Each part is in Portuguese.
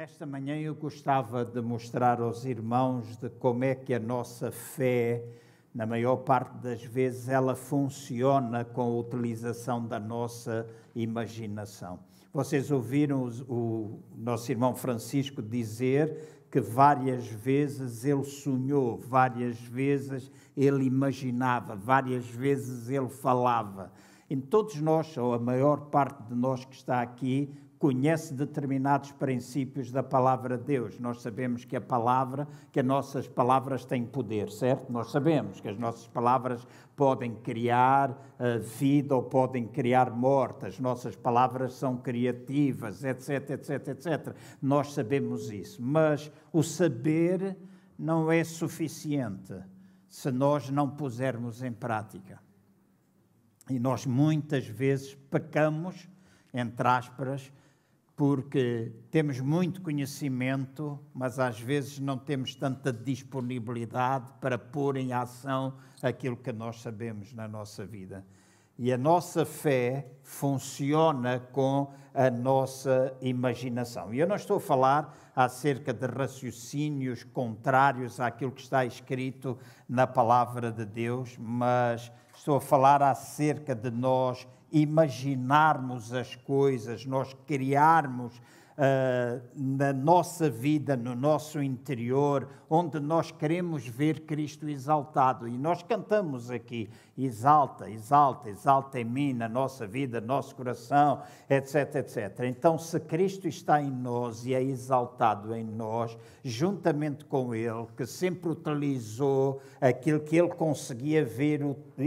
Nesta manhã eu gostava de mostrar aos irmãos de como é que a nossa fé, na maior parte das vezes, ela funciona com a utilização da nossa imaginação. Vocês ouviram o nosso irmão Francisco dizer que várias vezes ele sonhou, várias vezes ele imaginava, várias vezes ele falava. Em todos nós, ou a maior parte de nós que está aqui, conhece determinados princípios da palavra de Deus. Nós sabemos que a palavra, que as nossas palavras têm poder, certo? Nós sabemos que as nossas palavras podem criar uh, vida ou podem criar morte. As nossas palavras são criativas, etc, etc, etc. Nós sabemos isso, mas o saber não é suficiente se nós não pusermos em prática. E nós muitas vezes pecamos, entre aspas, porque temos muito conhecimento, mas às vezes não temos tanta disponibilidade para pôr em ação aquilo que nós sabemos na nossa vida. E a nossa fé funciona com a nossa imaginação. E eu não estou a falar acerca de raciocínios contrários àquilo que está escrito na palavra de Deus, mas estou a falar acerca de nós imaginarmos as coisas, nós criarmos uh, na nossa vida, no nosso interior, onde nós queremos ver Cristo exaltado. E nós cantamos aqui: exalta, exalta, exalta em mim, na nossa vida, no nosso coração, etc, etc. Então, se Cristo está em nós e é exaltado em nós, juntamente com Ele, que sempre utilizou aquilo que Ele conseguia ver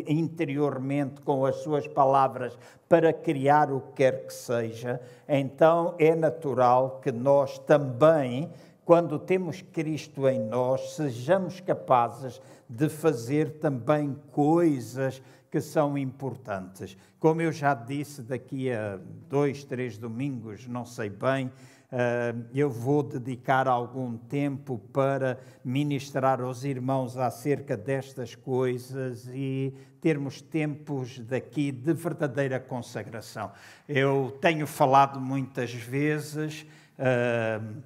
interiormente com as suas palavras para criar o que quer que seja, então é natural que nós também, quando temos Cristo em nós, sejamos capazes de fazer também coisas que são importantes. Como eu já disse, daqui a dois, três domingos, não sei bem, eu vou dedicar algum tempo para ministrar aos irmãos acerca destas coisas e termos tempos daqui de verdadeira consagração. Eu tenho falado muitas vezes uh,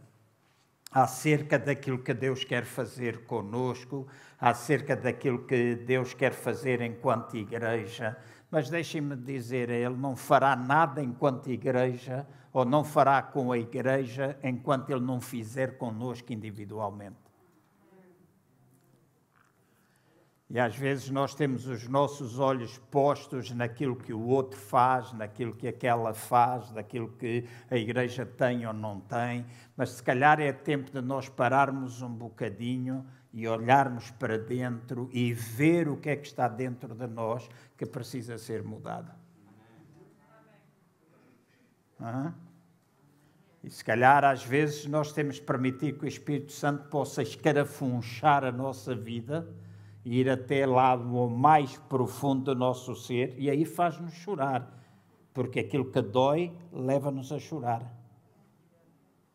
acerca daquilo que Deus quer fazer conosco, acerca daquilo que Deus quer fazer enquanto igreja, mas deixem-me dizer, Ele não fará nada enquanto igreja ou não fará com a igreja enquanto Ele não fizer conosco individualmente. E às vezes nós temos os nossos olhos postos naquilo que o outro faz, naquilo que aquela faz, naquilo que a igreja tem ou não tem, mas se calhar é tempo de nós pararmos um bocadinho e olharmos para dentro e ver o que é que está dentro de nós que precisa ser mudado. E se calhar às vezes nós temos permitir que o Espírito Santo possa escarafunchar a nossa vida ir até lá no mais profundo do nosso ser e aí faz-nos chorar, porque aquilo que dói leva-nos a chorar.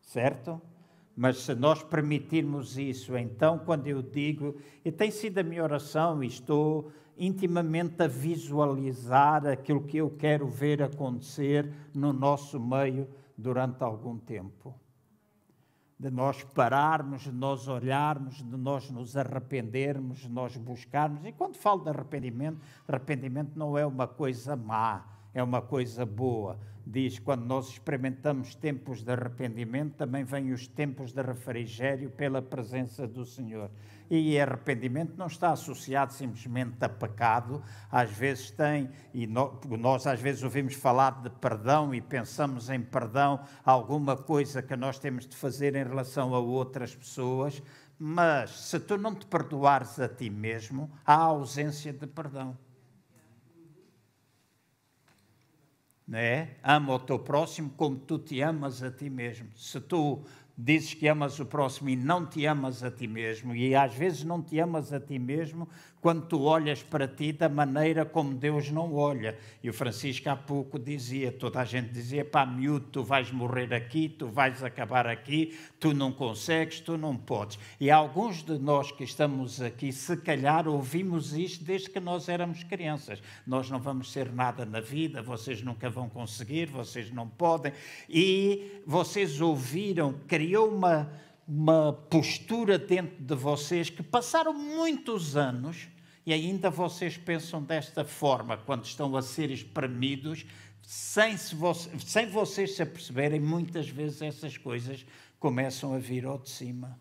Certo? Mas se nós permitirmos isso, então, quando eu digo, e tem sido a minha oração, e estou intimamente a visualizar aquilo que eu quero ver acontecer no nosso meio durante algum tempo de nós pararmos, de nós olharmos, de nós nos arrependermos, de nós buscarmos. E quando falo de arrependimento, arrependimento não é uma coisa má, é uma coisa boa. Diz, quando nós experimentamos tempos de arrependimento, também vêm os tempos de refrigério pela presença do Senhor. E arrependimento não está associado simplesmente a pecado, às vezes tem, e nós às vezes ouvimos falar de perdão e pensamos em perdão, alguma coisa que nós temos de fazer em relação a outras pessoas, mas se tu não te perdoares a ti mesmo, há ausência de perdão. Não é? Ama o teu próximo como tu te amas a ti mesmo. Se tu dizes que amas o próximo e não te amas a ti mesmo, e às vezes não te amas a ti mesmo quando tu olhas para ti da maneira como Deus não olha. E o Francisco há pouco dizia, toda a gente dizia, pá, miúdo, tu vais morrer aqui, tu vais acabar aqui, tu não consegues, tu não podes. E alguns de nós que estamos aqui, se calhar ouvimos isto desde que nós éramos crianças. Nós não vamos ser nada na vida, vocês nunca vão conseguir, vocês não podem. E vocês ouviram, criou uma, uma postura dentro de vocês que passaram muitos anos e ainda vocês pensam desta forma quando estão a ser espremidos, sem, se sem vocês se aperceberem, muitas vezes essas coisas começam a vir ao de cima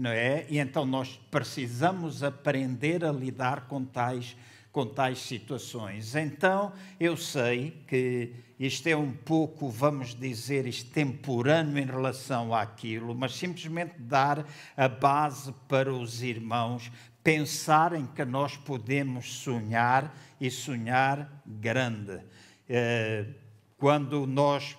não é? E então nós precisamos aprender a lidar com tais, com tais situações. Então eu sei que isto é um pouco, vamos dizer, extemporâneo em relação àquilo, mas simplesmente dar a base para os irmãos pensarem que nós podemos sonhar e sonhar grande. Eh, quando nós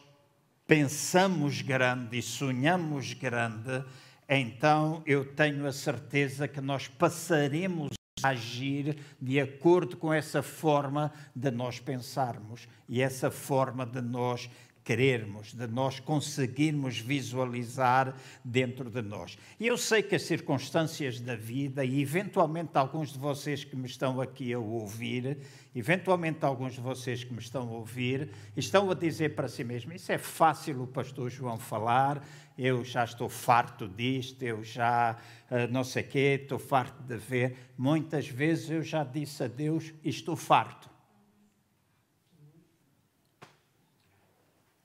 pensamos grande e sonhamos grande, então eu tenho a certeza que nós passaremos agir de acordo com essa forma de nós pensarmos e essa forma de nós querermos, de nós conseguirmos visualizar dentro de nós. E eu sei que as circunstâncias da vida, e eventualmente alguns de vocês que me estão aqui a ouvir, eventualmente alguns de vocês que me estão a ouvir, estão a dizer para si mesmos: Isso é fácil o pastor João falar, eu já estou farto disto, eu já uh, não sei o quê, estou farto de ver. Muitas vezes eu já disse a Deus: Estou farto.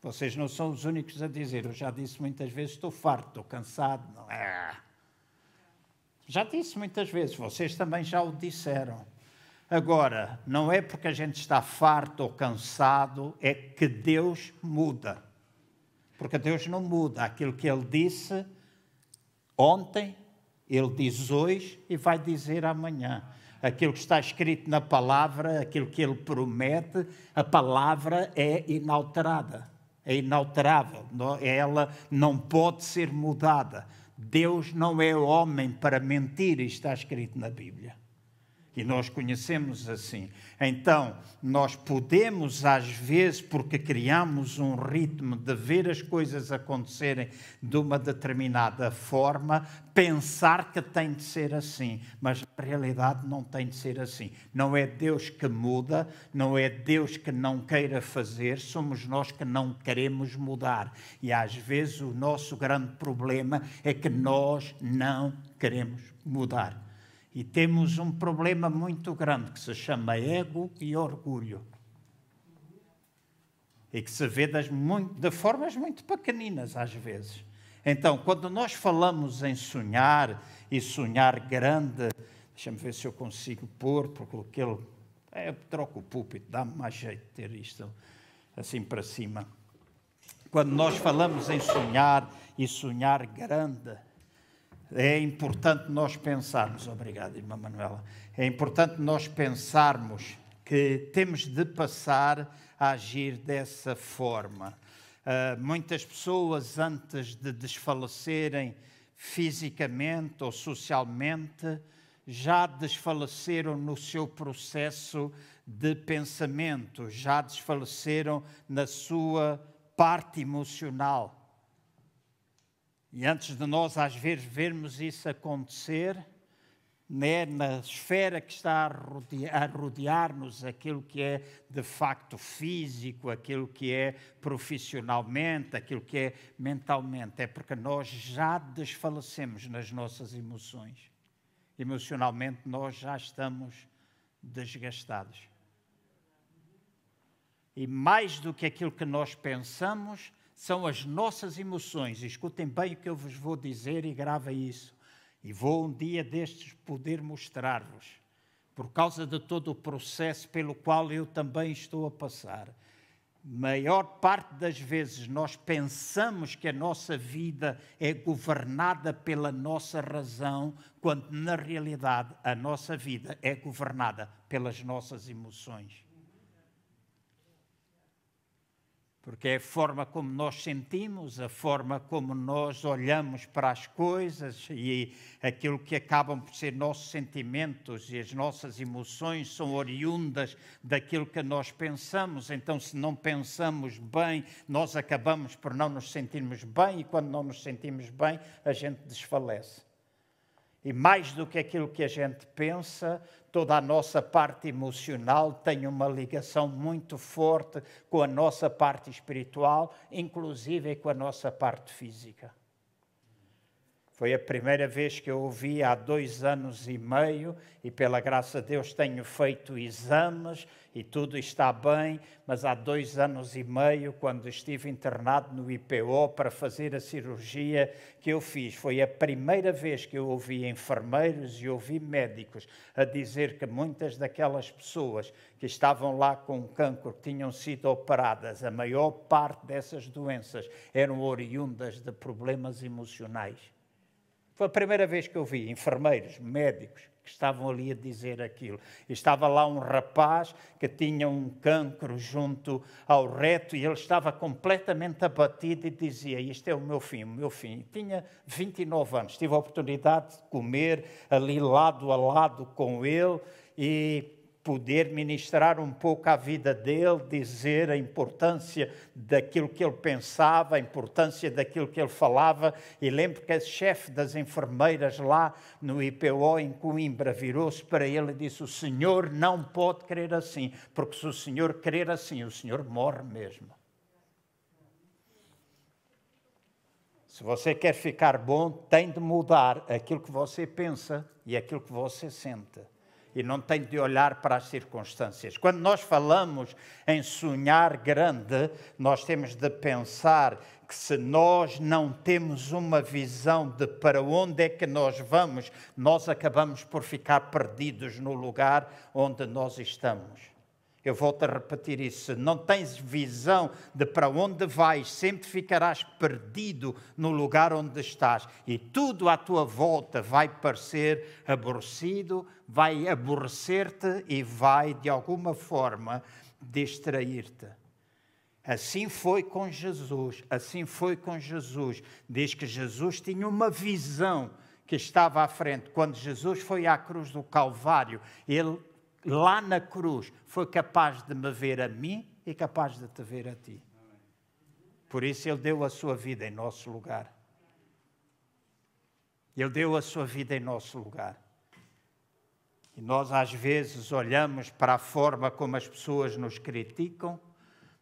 Vocês não são os únicos a dizer, eu já disse muitas vezes: Estou farto, estou cansado. Não é. Já disse muitas vezes, vocês também já o disseram. Agora, não é porque a gente está farto ou cansado, é que Deus muda. Porque Deus não muda. Aquilo que Ele disse ontem, Ele diz hoje e vai dizer amanhã. Aquilo que está escrito na palavra, aquilo que Ele promete, a palavra é inalterada. É inalterável. Ela não pode ser mudada. Deus não é homem para mentir, está escrito na Bíblia. E nós conhecemos assim. Então, nós podemos, às vezes, porque criamos um ritmo de ver as coisas acontecerem de uma determinada forma, pensar que tem de ser assim. Mas, na realidade, não tem de ser assim. Não é Deus que muda, não é Deus que não queira fazer, somos nós que não queremos mudar. E, às vezes, o nosso grande problema é que nós não queremos mudar. E temos um problema muito grande que se chama ego e orgulho. E que se vê das de formas muito pequeninas às vezes. Então, quando nós falamos em sonhar e sonhar grande, deixa-me ver se eu consigo pôr, porque ele. É, troco o púlpito, dá-me mais jeito de ter isto assim para cima. Quando nós falamos em sonhar e sonhar grande, é importante nós pensarmos, obrigado, irmã Manuela, é importante nós pensarmos que temos de passar a agir dessa forma. Uh, muitas pessoas, antes de desfalecerem fisicamente ou socialmente, já desfaleceram no seu processo de pensamento, já desfaleceram na sua parte emocional. E antes de nós, às vezes, vermos isso acontecer, né, na esfera que está a rodear-nos, aquilo que é de facto físico, aquilo que é profissionalmente, aquilo que é mentalmente, é porque nós já desfalecemos nas nossas emoções. Emocionalmente, nós já estamos desgastados. E mais do que aquilo que nós pensamos, são as nossas emoções. Escutem bem o que eu vos vou dizer e grava isso. E vou um dia destes poder mostrar-vos, por causa de todo o processo pelo qual eu também estou a passar. Maior parte das vezes nós pensamos que a nossa vida é governada pela nossa razão, quando na realidade a nossa vida é governada pelas nossas emoções. Porque é a forma como nós sentimos, a forma como nós olhamos para as coisas e aquilo que acabam por ser nossos sentimentos e as nossas emoções são oriundas daquilo que nós pensamos. Então, se não pensamos bem, nós acabamos por não nos sentirmos bem e quando não nos sentimos bem, a gente desfalece. E mais do que aquilo que a gente pensa, toda a nossa parte emocional tem uma ligação muito forte com a nossa parte espiritual, inclusive com a nossa parte física. Foi a primeira vez que eu ouvi há dois anos e meio, e pela graça de Deus tenho feito exames e tudo está bem, mas há dois anos e meio, quando estive internado no IPO para fazer a cirurgia que eu fiz, foi a primeira vez que eu ouvi enfermeiros e ouvi médicos a dizer que muitas daquelas pessoas que estavam lá com cancro, que tinham sido operadas, a maior parte dessas doenças eram oriundas de problemas emocionais. Foi a primeira vez que eu vi enfermeiros, médicos, que estavam ali a dizer aquilo. Estava lá um rapaz que tinha um cancro junto ao reto e ele estava completamente abatido e dizia: Isto é o meu fim, o meu fim. tinha 29 anos, tive a oportunidade de comer ali lado a lado com ele e poder ministrar um pouco a vida dele, dizer a importância daquilo que ele pensava, a importância daquilo que ele falava. E lembro que a chefe das enfermeiras lá no IPO em Coimbra virou-se para ele e disse: O senhor não pode crer assim, porque se o senhor crer assim, o senhor morre mesmo. Se você quer ficar bom, tem de mudar aquilo que você pensa e aquilo que você sente e não tem de olhar para as circunstâncias. Quando nós falamos em sonhar grande, nós temos de pensar que se nós não temos uma visão de para onde é que nós vamos, nós acabamos por ficar perdidos no lugar onde nós estamos. Eu volto a repetir isso. Não tens visão de para onde vais, sempre ficarás perdido no lugar onde estás. E tudo à tua volta vai parecer aborrecido, vai aborrecer-te e vai, de alguma forma, distrair-te. Assim foi com Jesus, assim foi com Jesus. Diz que Jesus tinha uma visão que estava à frente. Quando Jesus foi à cruz do Calvário, ele lá na cruz, foi capaz de me ver a mim e capaz de te ver a ti. Por isso ele deu a sua vida em nosso lugar. Ele deu a sua vida em nosso lugar. E nós às vezes olhamos para a forma como as pessoas nos criticam,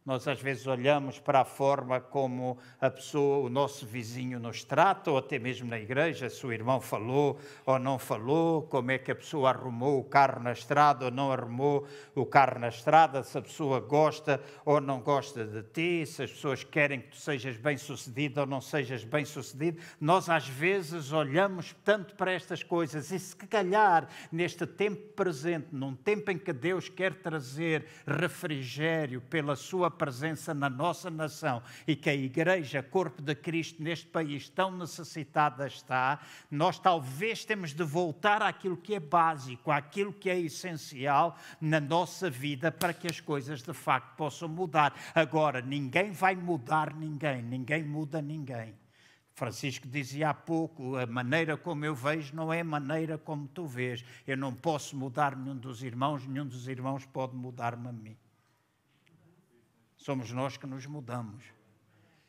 nós às vezes olhamos para a forma como a pessoa, o nosso vizinho nos trata, ou até mesmo na igreja, se o irmão falou ou não falou, como é que a pessoa arrumou o carro na estrada ou não arrumou o carro na estrada, se a pessoa gosta ou não gosta de ti, se as pessoas querem que tu sejas bem-sucedido ou não sejas bem-sucedido. Nós às vezes olhamos tanto para estas coisas e se calhar neste tempo presente, num tempo em que Deus quer trazer refrigério pela sua presença na nossa nação e que a Igreja, corpo de Cristo neste país, tão necessitada está, nós talvez temos de voltar àquilo que é básico, àquilo que é essencial na nossa vida para que as coisas de facto possam mudar. Agora, ninguém vai mudar ninguém, ninguém muda ninguém. Francisco dizia há pouco: a maneira como eu vejo não é a maneira como tu vês. Eu não posso mudar nenhum dos irmãos, nenhum dos irmãos pode mudar-me a mim. Somos nós que nos mudamos.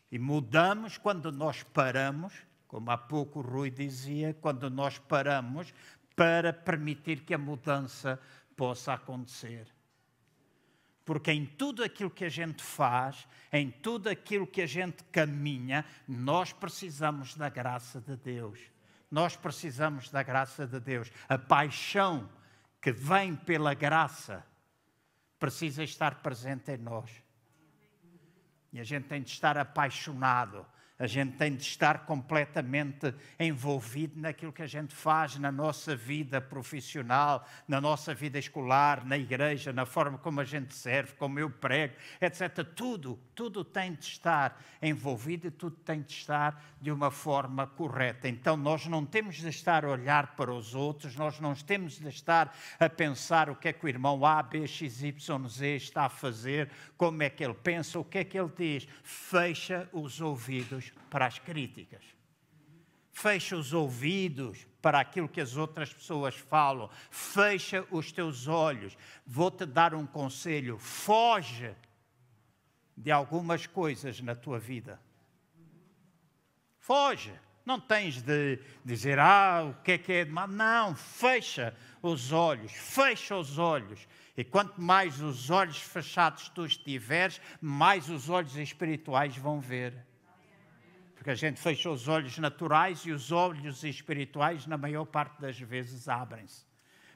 E mudamos quando nós paramos, como há pouco o Rui dizia, quando nós paramos para permitir que a mudança possa acontecer. Porque em tudo aquilo que a gente faz, em tudo aquilo que a gente caminha, nós precisamos da graça de Deus. Nós precisamos da graça de Deus. A paixão que vem pela graça precisa estar presente em nós. E a gente tem de estar apaixonado a gente tem de estar completamente envolvido naquilo que a gente faz na nossa vida profissional, na nossa vida escolar, na igreja, na forma como a gente serve, como eu prego, etc. Tudo, tudo tem de estar envolvido e tudo tem de estar de uma forma correta. Então nós não temos de estar a olhar para os outros, nós não temos de estar a pensar o que é que o irmão A, B, X, Y, Z está a fazer, como é que ele pensa, o que é que ele diz. Fecha os ouvidos ouvidos para as críticas. Fecha os ouvidos para aquilo que as outras pessoas falam. Fecha os teus olhos. Vou-te dar um conselho: foge de algumas coisas na tua vida. Foge. Não tens de dizer, ah, o que é que é de mal. Não, fecha os olhos, fecha os olhos. E quanto mais os olhos fechados tu estiveres, mais os olhos espirituais vão ver. Porque a gente fecha os olhos naturais e os olhos espirituais, na maior parte das vezes, abrem-se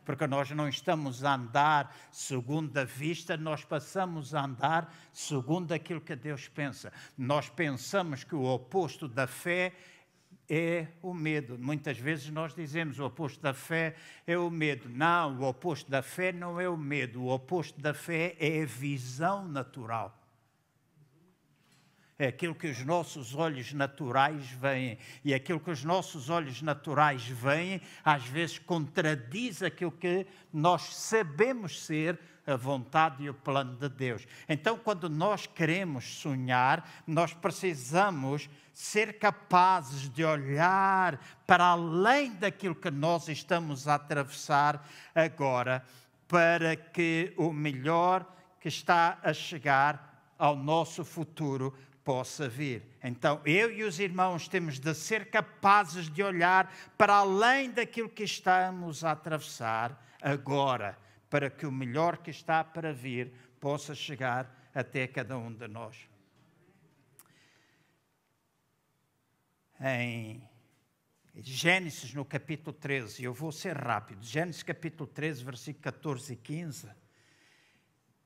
porque nós não estamos a andar segundo a vista, nós passamos a andar segundo aquilo que Deus pensa. Nós pensamos que o oposto da fé é o medo. Muitas vezes nós dizemos o oposto da fé é o medo. Não, o oposto da fé não é o medo. O oposto da fé é a visão natural aquilo que os nossos olhos naturais veem. E aquilo que os nossos olhos naturais veem, às vezes contradiz aquilo que nós sabemos ser a vontade e o plano de Deus. Então, quando nós queremos sonhar, nós precisamos ser capazes de olhar para além daquilo que nós estamos a atravessar agora, para que o melhor que está a chegar ao nosso futuro possa vir. Então, eu e os irmãos temos de ser capazes de olhar para além daquilo que estamos a atravessar agora, para que o melhor que está para vir possa chegar até cada um de nós. Em Gênesis, no capítulo 13, eu vou ser rápido, Gênesis capítulo 13, versículo 14 e 15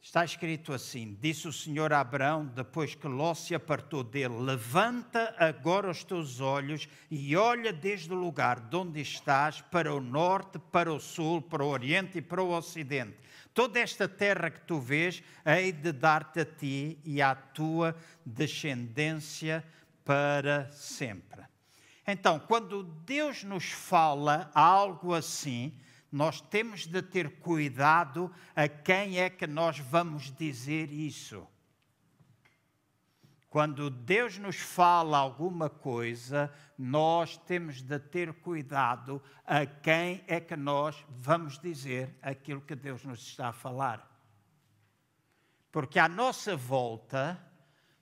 Está escrito assim: Disse o Senhor a Abraão, depois que Ló se apartou dele: Levanta agora os teus olhos e olha desde o lugar de onde estás para o norte, para o sul, para o oriente e para o ocidente. Toda esta terra que tu vês, hei de dar-te a ti e à tua descendência para sempre. Então, quando Deus nos fala algo assim, nós temos de ter cuidado a quem é que nós vamos dizer isso. Quando Deus nos fala alguma coisa, nós temos de ter cuidado a quem é que nós vamos dizer aquilo que Deus nos está a falar. Porque à nossa volta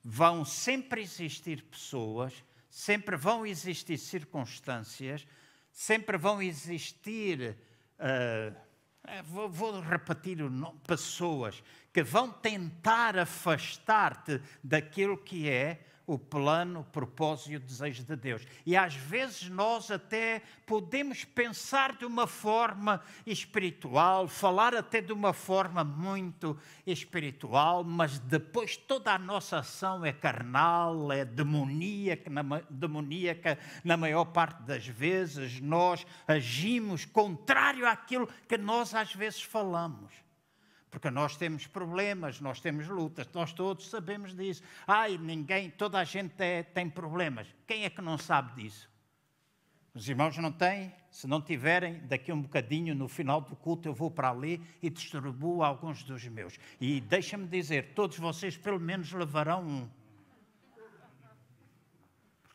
vão sempre existir pessoas, sempre vão existir circunstâncias, sempre vão existir Uh, vou, vou, repetir o nome, pessoas que vão tentar afastar-te daquilo que é o plano, o propósito e o desejo de Deus. E às vezes nós até podemos pensar de uma forma espiritual, falar até de uma forma muito espiritual, mas depois toda a nossa ação é carnal, é demoníaca, na, demoníaca na maior parte das vezes. Nós agimos contrário àquilo que nós às vezes falamos. Porque nós temos problemas, nós temos lutas, nós todos sabemos disso. Ai, ninguém, toda a gente é, tem problemas. Quem é que não sabe disso? Os irmãos não têm? Se não tiverem, daqui um bocadinho, no final do culto, eu vou para ali e distribuo alguns dos meus. E deixa-me dizer, todos vocês pelo menos levarão um.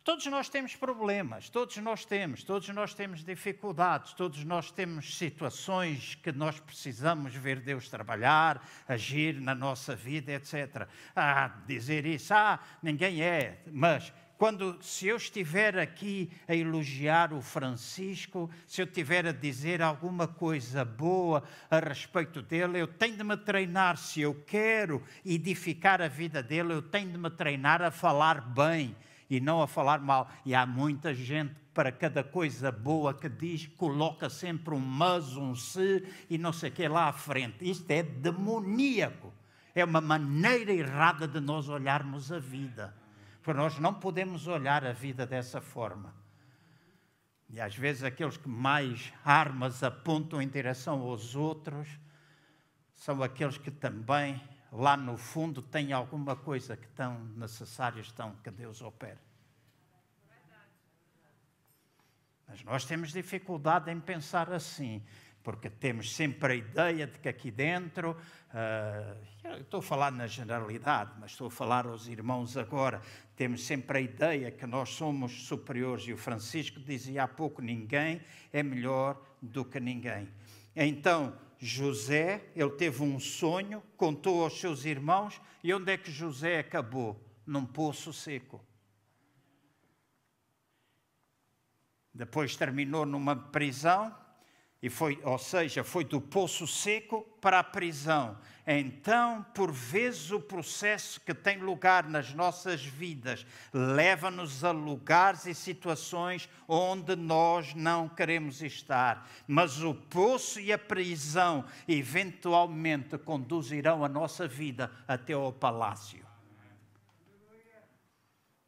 Todos nós temos problemas, todos nós temos, todos nós temos dificuldades, todos nós temos situações que nós precisamos ver Deus trabalhar, agir na nossa vida, etc. Ah, dizer isso, ah, ninguém é, mas quando se eu estiver aqui a elogiar o Francisco, se eu estiver a dizer alguma coisa boa a respeito dele, eu tenho de me treinar, se eu quero edificar a vida dele, eu tenho de me treinar a falar bem e não a falar mal. E há muita gente para cada coisa boa que diz, coloca sempre um mas, um se e não sei o que lá à frente. Isto é demoníaco. É uma maneira errada de nós olharmos a vida. Porque nós não podemos olhar a vida dessa forma. E às vezes aqueles que mais armas apontam em direção aos outros são aqueles que também lá no fundo tem alguma coisa que tão necessária estão que Deus opere. Mas nós temos dificuldade em pensar assim, porque temos sempre a ideia de que aqui dentro, uh, estou a falar na generalidade, mas estou a falar aos irmãos agora, temos sempre a ideia que nós somos superiores, e o Francisco dizia há pouco: ninguém é melhor do que ninguém. Então, José, ele teve um sonho, contou aos seus irmãos, e onde é que José acabou? Num poço seco. Depois terminou numa prisão e foi, ou seja, foi do poço seco para a prisão. Então, por vezes, o processo que tem lugar nas nossas vidas leva-nos a lugares e situações onde nós não queremos estar. Mas o poço e a prisão eventualmente conduzirão a nossa vida até ao palácio.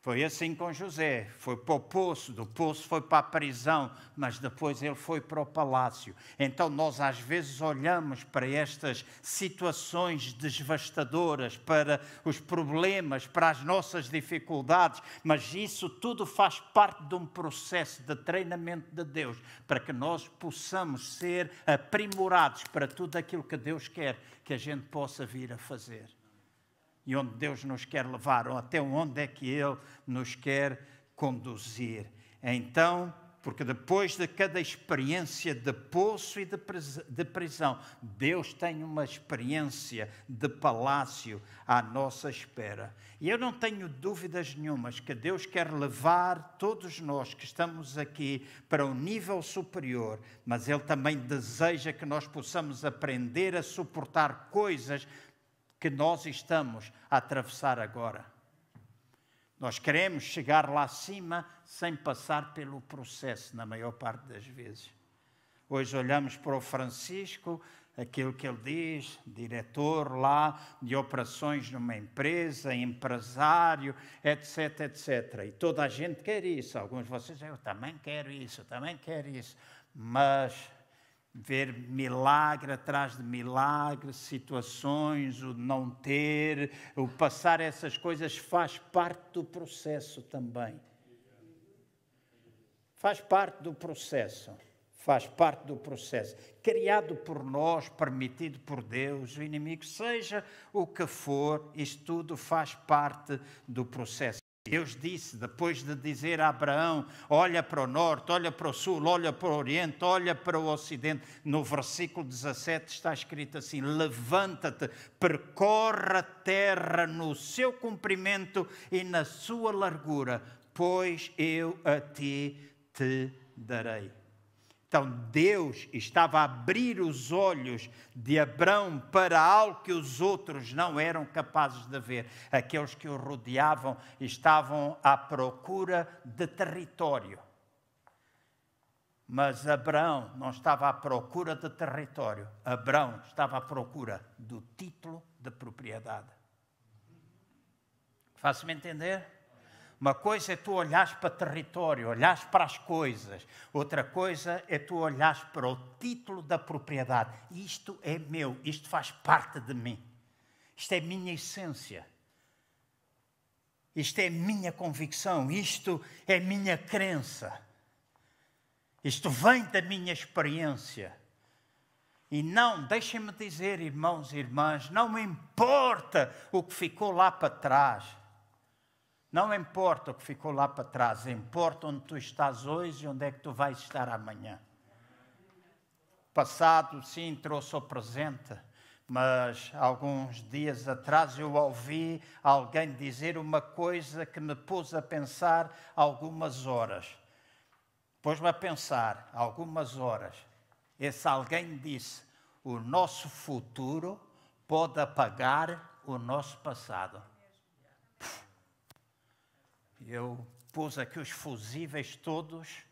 Foi assim com José. Foi para o poço, do poço foi para a prisão, mas depois ele foi para o palácio. Então nós às vezes olhamos para estas situações devastadoras, para os problemas, para as nossas dificuldades, mas isso tudo faz parte de um processo de treinamento de Deus, para que nós possamos ser aprimorados para tudo aquilo que Deus quer que a gente possa vir a fazer e onde Deus nos quer levar, ou até onde é que Ele nos quer conduzir. Então, porque depois de cada experiência de poço e de prisão, Deus tem uma experiência de palácio à nossa espera. E eu não tenho dúvidas nenhumas que Deus quer levar todos nós que estamos aqui para um nível superior, mas Ele também deseja que nós possamos aprender a suportar coisas que nós estamos a atravessar agora. Nós queremos chegar lá acima sem passar pelo processo, na maior parte das vezes. Hoje olhamos para o Francisco, aquilo que ele diz, diretor lá de operações numa empresa, empresário, etc, etc. E toda a gente quer isso. Alguns de vocês, eu também quero isso, também quero isso. Mas ver milagre atrás de milagre, situações, o não ter, o passar essas coisas faz parte do processo também. Faz parte do processo. Faz parte do processo. Criado por nós, permitido por Deus, o inimigo, seja o que for, isto tudo faz parte do processo. Deus disse, depois de dizer a Abraão: olha para o norte, olha para o sul, olha para o oriente, olha para o ocidente, no versículo 17 está escrito assim: levanta-te, percorre a terra no seu comprimento e na sua largura, pois eu a ti te darei. Então Deus estava a abrir os olhos de Abraão para algo que os outros não eram capazes de ver. Aqueles que o rodeavam estavam à procura de território. Mas Abraão não estava à procura de território. Abraão estava à procura do título de propriedade. Faço-me entender? Uma coisa é tu olhares para território, olhares para as coisas. Outra coisa é tu olhares para o título da propriedade. Isto é meu, isto faz parte de mim. Isto é minha essência. Isto é minha convicção, isto é minha crença. Isto vem da minha experiência. E não, deixem-me dizer, irmãos e irmãs, não me importa o que ficou lá para trás. Não importa o que ficou lá para trás, importa onde tu estás hoje e onde é que tu vais estar amanhã. Passado, sim, trouxe o presente, mas alguns dias atrás eu ouvi alguém dizer uma coisa que me pôs a pensar algumas horas. Pôs-me a pensar algumas horas. Esse alguém disse: o nosso futuro pode apagar o nosso passado. Eu pus aqui os fusíveis todos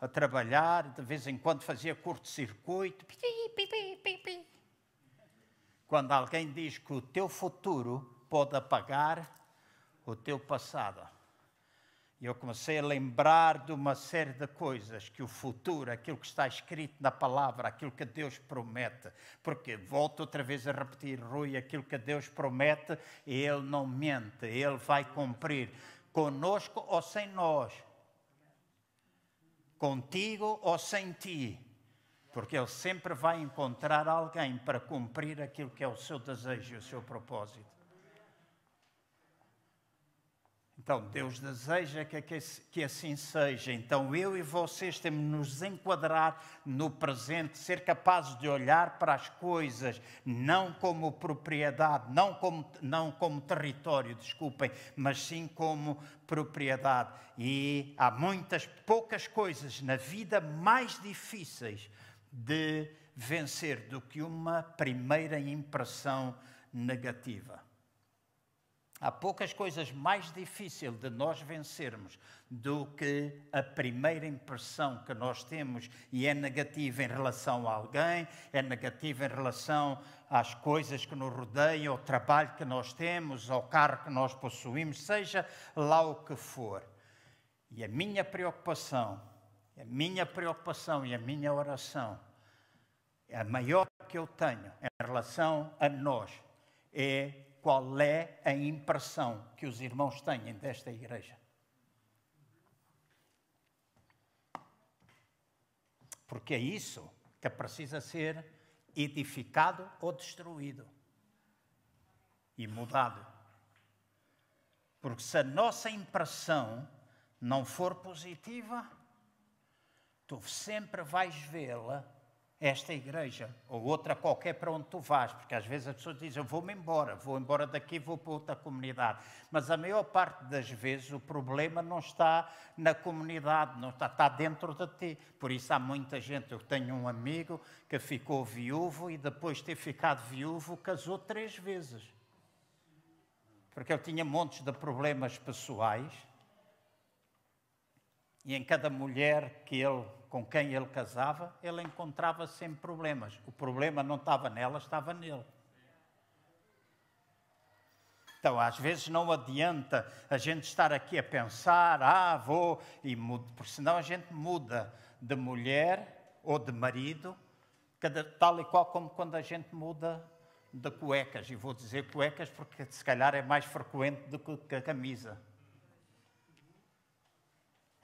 a trabalhar, de vez em quando fazia curto-circuito. Quando alguém diz que o teu futuro pode apagar o teu passado. E eu comecei a lembrar de uma série de coisas que o futuro, aquilo que está escrito na palavra, aquilo que Deus promete. Porque, volto outra vez a repetir, Rui, aquilo que Deus promete, Ele não mente, Ele vai cumprir conosco ou sem nós, contigo ou sem ti, porque Ele sempre vai encontrar alguém para cumprir aquilo que é o seu desejo e o seu propósito. Então, Deus deseja que, que, assim seja. Então, eu e vocês temos de nos enquadrar no presente, ser capazes de olhar para as coisas não como propriedade, não como, não como território, desculpem, mas sim como propriedade. E há muitas, poucas coisas na vida mais difíceis de vencer do que uma primeira impressão negativa. Há poucas coisas mais difíceis de nós vencermos do que a primeira impressão que nós temos e é negativa em relação a alguém, é negativa em relação às coisas que nos rodeiam, ao trabalho que nós temos, ao carro que nós possuímos, seja lá o que for. E a minha preocupação, a minha preocupação e a minha oração, a maior que eu tenho em relação a nós, é qual é a impressão que os irmãos têm desta igreja. Porque é isso que precisa ser edificado ou destruído e mudado. Porque se a nossa impressão não for positiva, tu sempre vais vê-la esta igreja ou outra qualquer para onde tu vais, porque às vezes as pessoas dizem eu vou-me embora, vou embora daqui, vou para outra comunidade. Mas a maior parte das vezes o problema não está na comunidade, não está, está dentro de ti. Por isso há muita gente. Eu tenho um amigo que ficou viúvo e depois de ter ficado viúvo casou três vezes. Porque ele tinha montes de problemas pessoais e em cada mulher que ele com quem ele casava, ele encontrava sempre problemas. O problema não estava nela, estava nele. Então, às vezes não adianta a gente estar aqui a pensar, ah, vou, e mudo, porque senão a gente muda de mulher ou de marido, cada, tal e qual como quando a gente muda de cuecas. E vou dizer cuecas porque se calhar é mais frequente do que a camisa.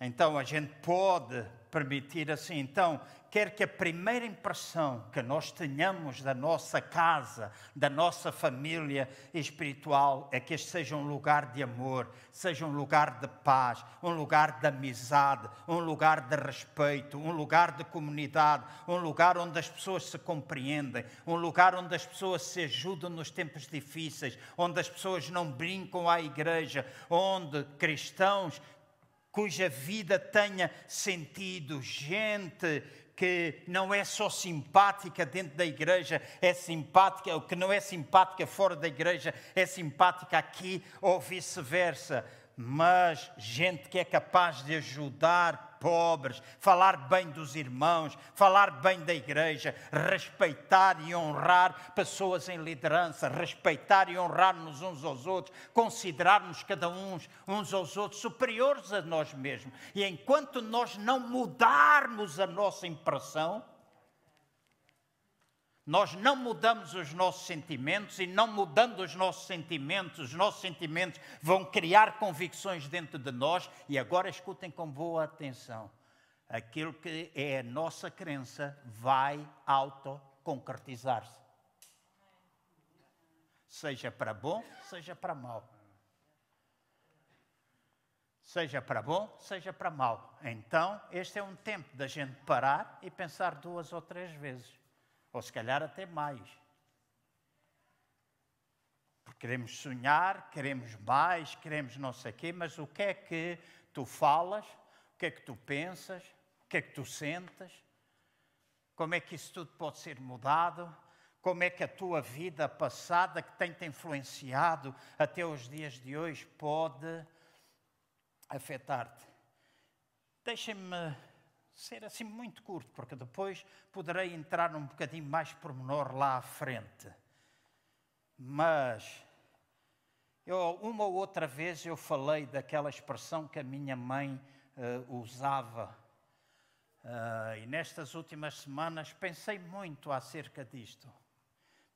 Então a gente pode permitir assim. Então, quer que a primeira impressão que nós tenhamos da nossa casa, da nossa família espiritual, é que este seja um lugar de amor, seja um lugar de paz, um lugar de amizade, um lugar de respeito, um lugar de comunidade, um lugar onde as pessoas se compreendem, um lugar onde as pessoas se ajudam nos tempos difíceis, onde as pessoas não brincam à igreja, onde cristãos cuja vida tenha sentido, gente que não é só simpática dentro da igreja, é simpática, o que não é simpática fora da igreja é simpática aqui ou vice-versa mas gente que é capaz de ajudar pobres, falar bem dos irmãos, falar bem da igreja, respeitar e honrar pessoas em liderança, respeitar e honrar-nos uns aos outros, considerarmos cada um uns aos outros superiores a nós mesmos. E enquanto nós não mudarmos a nossa impressão, nós não mudamos os nossos sentimentos e não mudando os nossos sentimentos, os nossos sentimentos vão criar convicções dentro de nós e agora escutem com boa atenção. Aquilo que é a nossa crença vai autoconcretizar-se. Seja para bom, seja para mal. Seja para bom, seja para mal. Então, este é um tempo da gente parar e pensar duas ou três vezes ou se calhar até mais. Porque queremos sonhar, queremos mais, queremos não sei o quê, mas o que é que tu falas, o que é que tu pensas, o que é que tu sentes, como é que isso tudo pode ser mudado, como é que a tua vida passada, que tem-te influenciado até os dias de hoje, pode afetar-te. Deixem-me ser assim muito curto, porque depois poderei entrar num bocadinho mais pormenor lá à frente. Mas eu, uma ou outra vez eu falei daquela expressão que a minha mãe uh, usava. Uh, e nestas últimas semanas pensei muito acerca disto.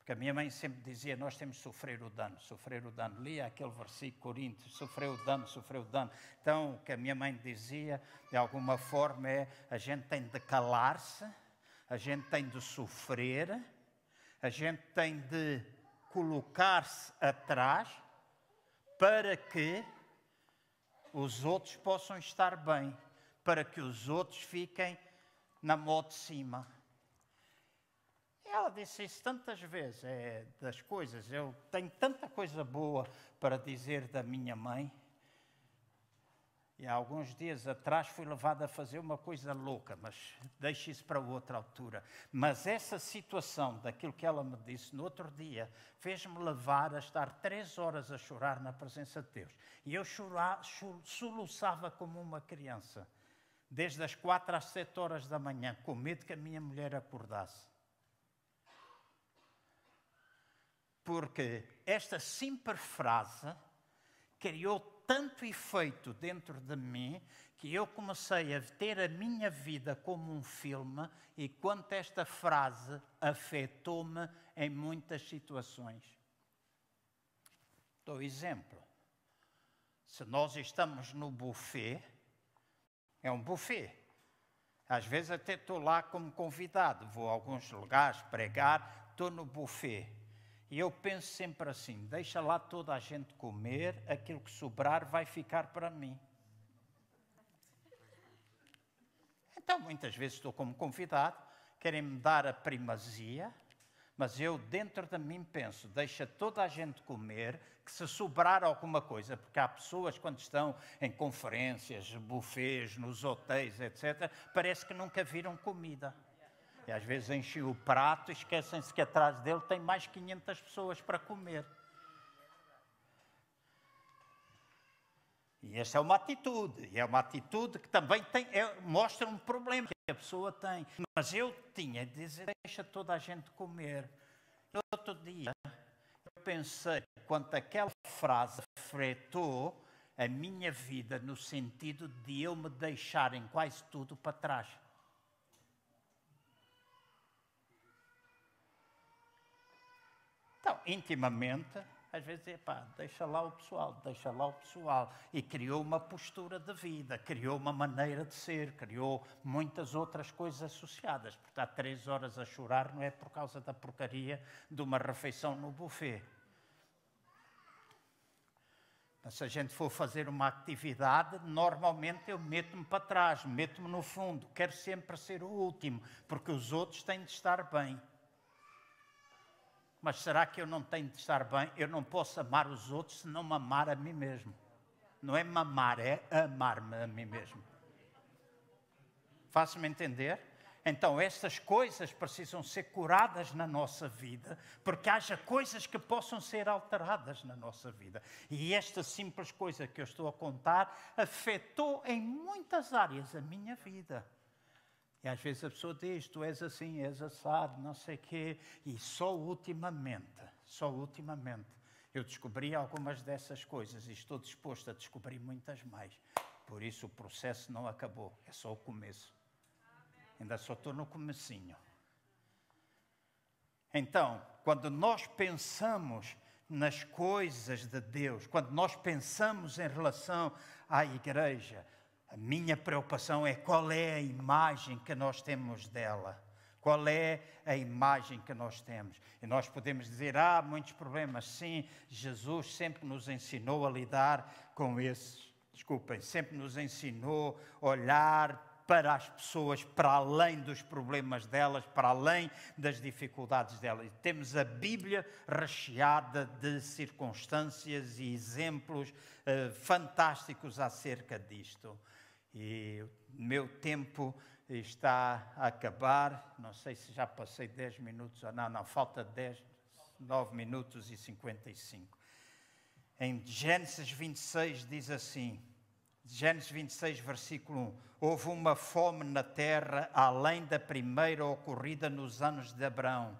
Porque a minha mãe sempre dizia: Nós temos de sofrer o dano, sofrer o dano. Lia aquele versículo, Coríntios: sofreu o dano, sofreu o dano. Então, o que a minha mãe dizia, de alguma forma, é: a gente tem de calar-se, a gente tem de sofrer, a gente tem de colocar-se atrás, para que os outros possam estar bem, para que os outros fiquem na mão de cima. Ela disse isso tantas vezes, é, das coisas. Eu tenho tanta coisa boa para dizer da minha mãe. E há alguns dias atrás fui levado a fazer uma coisa louca, mas deixe isso para outra altura. Mas essa situação, daquilo que ela me disse no outro dia, fez-me levar a estar três horas a chorar na presença de Deus. E eu chorar, soluçava como uma criança, desde as quatro às sete horas da manhã, com medo que a minha mulher acordasse. Porque esta simples frase criou tanto efeito dentro de mim que eu comecei a ter a minha vida como um filme e quanto esta frase afetou-me em muitas situações. Dou exemplo. Se nós estamos no buffet, é um buffet. Às vezes até estou lá como convidado, vou a alguns lugares pregar, estou no buffet. E eu penso sempre assim: deixa lá toda a gente comer, aquilo que sobrar vai ficar para mim. Então, muitas vezes estou como convidado, querem-me dar a primazia, mas eu dentro de mim penso: deixa toda a gente comer, que se sobrar alguma coisa, porque há pessoas quando estão em conferências, buffets, nos hotéis, etc., parece que nunca viram comida. E às vezes enchem o prato e esquecem-se que atrás dele tem mais 500 pessoas para comer. E essa é uma atitude, e é uma atitude que também tem, é, mostra um problema que a pessoa tem. Mas eu tinha de dizer, deixa toda a gente comer. E outro dia, eu pensei, quando aquela frase fretou a minha vida no sentido de eu me deixar em quase tudo para trás. Então, intimamente, às vezes, epá, deixa lá o pessoal, deixa lá o pessoal. E criou uma postura de vida, criou uma maneira de ser, criou muitas outras coisas associadas. Porque há três horas a chorar não é por causa da porcaria de uma refeição no buffet. Mas se a gente for fazer uma atividade, normalmente eu meto-me para trás, meto-me no fundo, quero sempre ser o último, porque os outros têm de estar bem. Mas será que eu não tenho de estar bem? Eu não posso amar os outros se não me amar a mim mesmo. Não é mamar, é amar-me a mim mesmo. Faço-me entender? Então, estas coisas precisam ser curadas na nossa vida, porque haja coisas que possam ser alteradas na nossa vida. E esta simples coisa que eu estou a contar afetou em muitas áreas a minha vida. E às vezes a pessoa diz: Tu és assim, és assado, não sei quê. E só ultimamente, só ultimamente, eu descobri algumas dessas coisas e estou disposto a descobrir muitas mais. Por isso o processo não acabou, é só o começo. Ainda só estou no comecinho. Então, quando nós pensamos nas coisas de Deus, quando nós pensamos em relação à igreja, a minha preocupação é qual é a imagem que nós temos dela. Qual é a imagem que nós temos? E nós podemos dizer, há ah, muitos problemas. Sim, Jesus sempre nos ensinou a lidar com esses. Desculpem, sempre nos ensinou a olhar para as pessoas, para além dos problemas delas, para além das dificuldades delas. Temos a Bíblia recheada de circunstâncias e exemplos uh, fantásticos acerca disto. E o meu tempo está a acabar. Não sei se já passei 10 minutos ou não, não, falta 10, 9 minutos e 55. Em Gênesis 26 diz assim: Gênesis 26, versículo 1: Houve uma fome na terra além da primeira ocorrida nos anos de Abraão.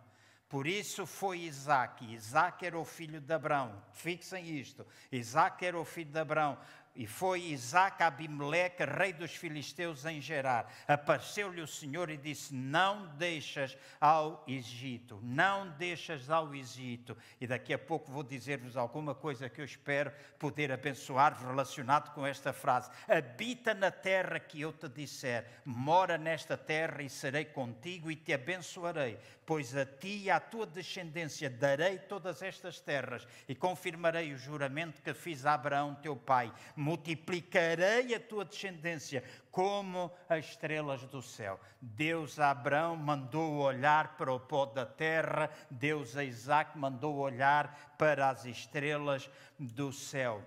Por isso foi Isaac. Isaac era o filho de Abraão. Fixem isto. Isaac era o filho de Abraão. E foi Isaac Abimeleque, rei dos filisteus, em Gerar. Apareceu-lhe o Senhor e disse: Não deixas ao Egito, não deixas ao Egito. E daqui a pouco vou dizer-vos alguma coisa que eu espero poder abençoar-vos relacionado com esta frase. Habita na terra que eu te disser, mora nesta terra e serei contigo e te abençoarei, pois a ti e à tua descendência darei todas estas terras e confirmarei o juramento que fiz a Abraão teu pai multiplicarei a tua descendência como as estrelas do céu. Deus a Abraão mandou olhar para o pó da terra, Deus a Isaac mandou olhar para as estrelas do céu.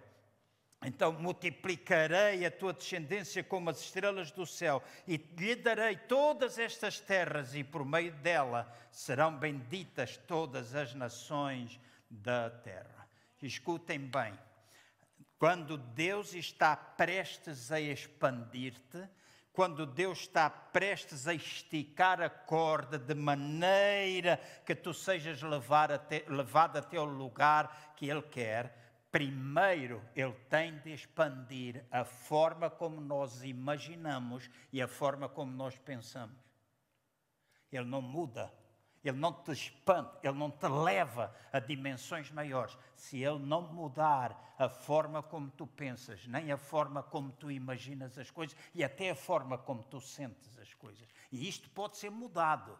Então multiplicarei a tua descendência como as estrelas do céu, e lhe darei todas estas terras, e por meio dela serão benditas todas as nações da terra. Escutem bem, quando Deus está prestes a expandir-te, quando Deus está prestes a esticar a corda de maneira que tu sejas levado até o lugar que Ele quer, primeiro ele tem de expandir a forma como nós imaginamos e a forma como nós pensamos. Ele não muda, ele não te expande, ele não te leva a dimensões maiores se ele não mudar a forma como tu pensas, nem a forma como tu imaginas as coisas e até a forma como tu sentes as coisas. E isto pode ser mudado.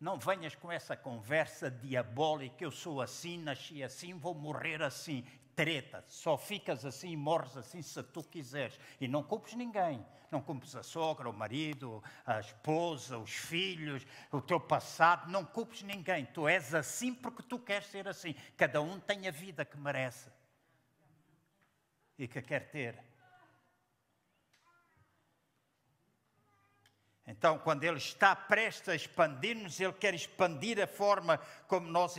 Não venhas com essa conversa diabólica, eu sou assim, nasci assim, vou morrer assim. Treta, só ficas assim e morres assim se tu quiseres. E não culpes ninguém. Não culpes a sogra, o marido, a esposa, os filhos, o teu passado. Não culpes ninguém. Tu és assim porque tu queres ser assim. Cada um tem a vida que merece e que quer ter. Então, quando Ele está prestes a expandir-nos, Ele quer expandir a forma como nós,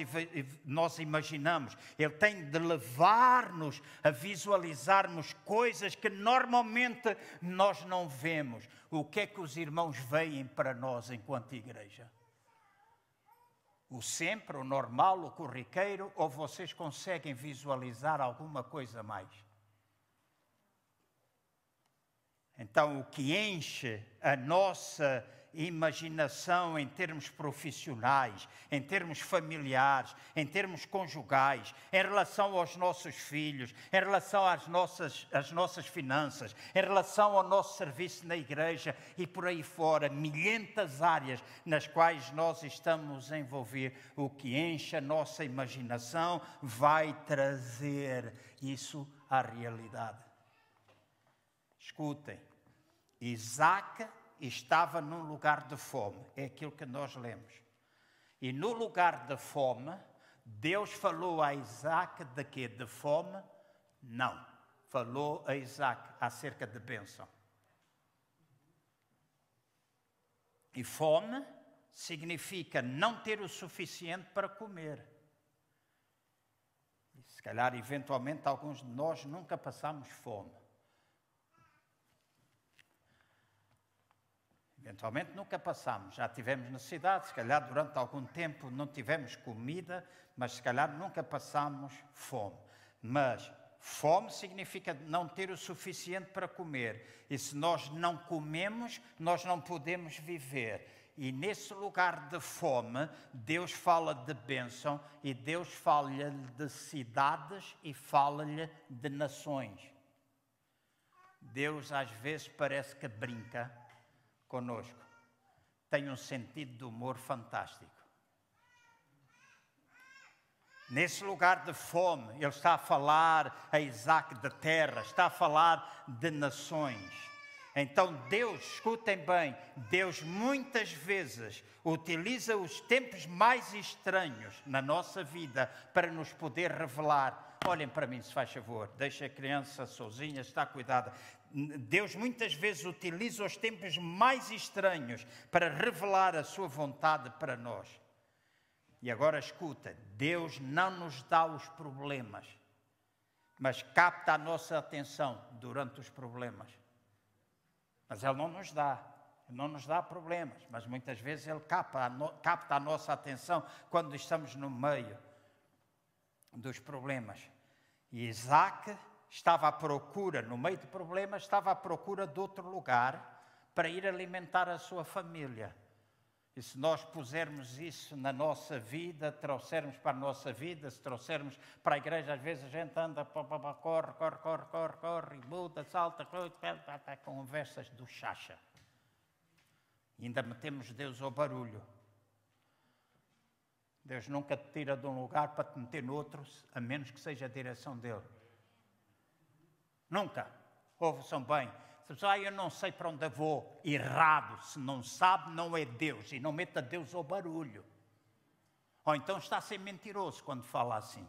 nós imaginamos. Ele tem de levar-nos a visualizarmos coisas que normalmente nós não vemos. O que é que os irmãos veem para nós enquanto igreja? O sempre, o normal, o corriqueiro, ou vocês conseguem visualizar alguma coisa mais? Então, o que enche a nossa imaginação em termos profissionais, em termos familiares, em termos conjugais, em relação aos nossos filhos, em relação às nossas, às nossas finanças, em relação ao nosso serviço na igreja e por aí fora, milhentas áreas nas quais nós estamos a envolver. O que enche a nossa imaginação vai trazer isso à realidade. Escutem, Isaac estava num lugar de fome, é aquilo que nós lemos. E no lugar de fome, Deus falou a Isaac de quê? De fome? Não. Falou a Isaac acerca de bênção. E fome significa não ter o suficiente para comer. E se calhar, eventualmente, alguns de nós nunca passamos fome. Eventualmente nunca passamos, já tivemos necessidade, se calhar durante algum tempo não tivemos comida, mas se calhar nunca passamos fome. Mas fome significa não ter o suficiente para comer. E se nós não comemos, nós não podemos viver. E nesse lugar de fome, Deus fala de bênção e Deus fala-lhe de cidades e fala-lhe de nações. Deus às vezes parece que brinca conosco, tem um sentido de humor fantástico. Nesse lugar de fome, ele está a falar a Isaac de terra, está a falar de nações. Então, Deus, escutem bem, Deus muitas vezes utiliza os tempos mais estranhos na nossa vida para nos poder revelar. Olhem para mim, se faz favor, deixa a criança sozinha, está cuidada. Deus muitas vezes utiliza os tempos mais estranhos para revelar a sua vontade para nós. E agora escuta: Deus não nos dá os problemas, mas capta a nossa atenção durante os problemas. Mas Ele não nos dá, Ele não nos dá problemas, mas muitas vezes Ele capta a, nossa atenção quando estamos no meio dos problemas. E Isaac estava à procura, no meio de problemas, estava à procura de outro lugar para ir alimentar a sua família. E se nós pusermos isso na nossa vida, trouxermos para a nossa vida, se trouxermos para a igreja, às vezes a gente anda, corre, corre, corre, corre, corre, muda, salta, conversas do chacha. E ainda metemos Deus ao barulho. Deus nunca te tira de um lugar para te meter noutro, a menos que seja a direção dele. Nunca. Ouçam bem. Se ah, eu não sei para onde vou. Errado. Se não sabe, não é Deus. E não meta Deus ao barulho. Ou então está a ser mentiroso quando fala assim.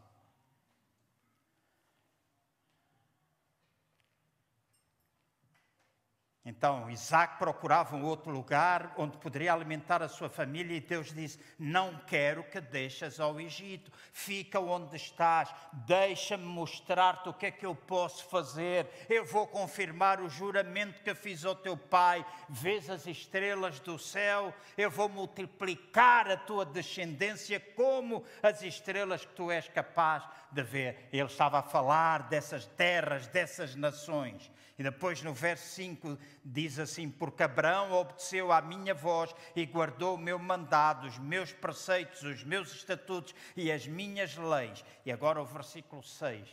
Então Isaac procurava um outro lugar onde poderia alimentar a sua família e Deus disse: Não quero que deixes ao Egito, fica onde estás, deixa-me mostrar-te o que é que eu posso fazer. Eu vou confirmar o juramento que fiz ao teu pai. Vês as estrelas do céu, eu vou multiplicar a tua descendência como as estrelas que tu és capaz de ver. Ele estava a falar dessas terras, dessas nações. E depois no verso 5 diz assim: Porque Abraão obedeceu à minha voz e guardou o meu mandado, os meus preceitos, os meus estatutos e as minhas leis. E agora o versículo 6,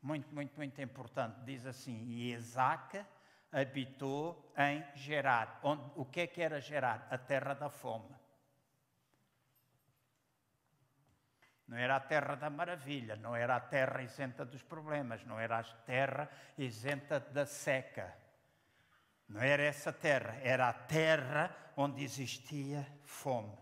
muito, muito, muito importante, diz assim: E Isaac habitou em Gerar. Onde, o que é que era Gerar? A terra da fome. Não era a terra da maravilha, não era a terra isenta dos problemas, não era a terra isenta da seca. Não era essa terra, era a terra onde existia fome.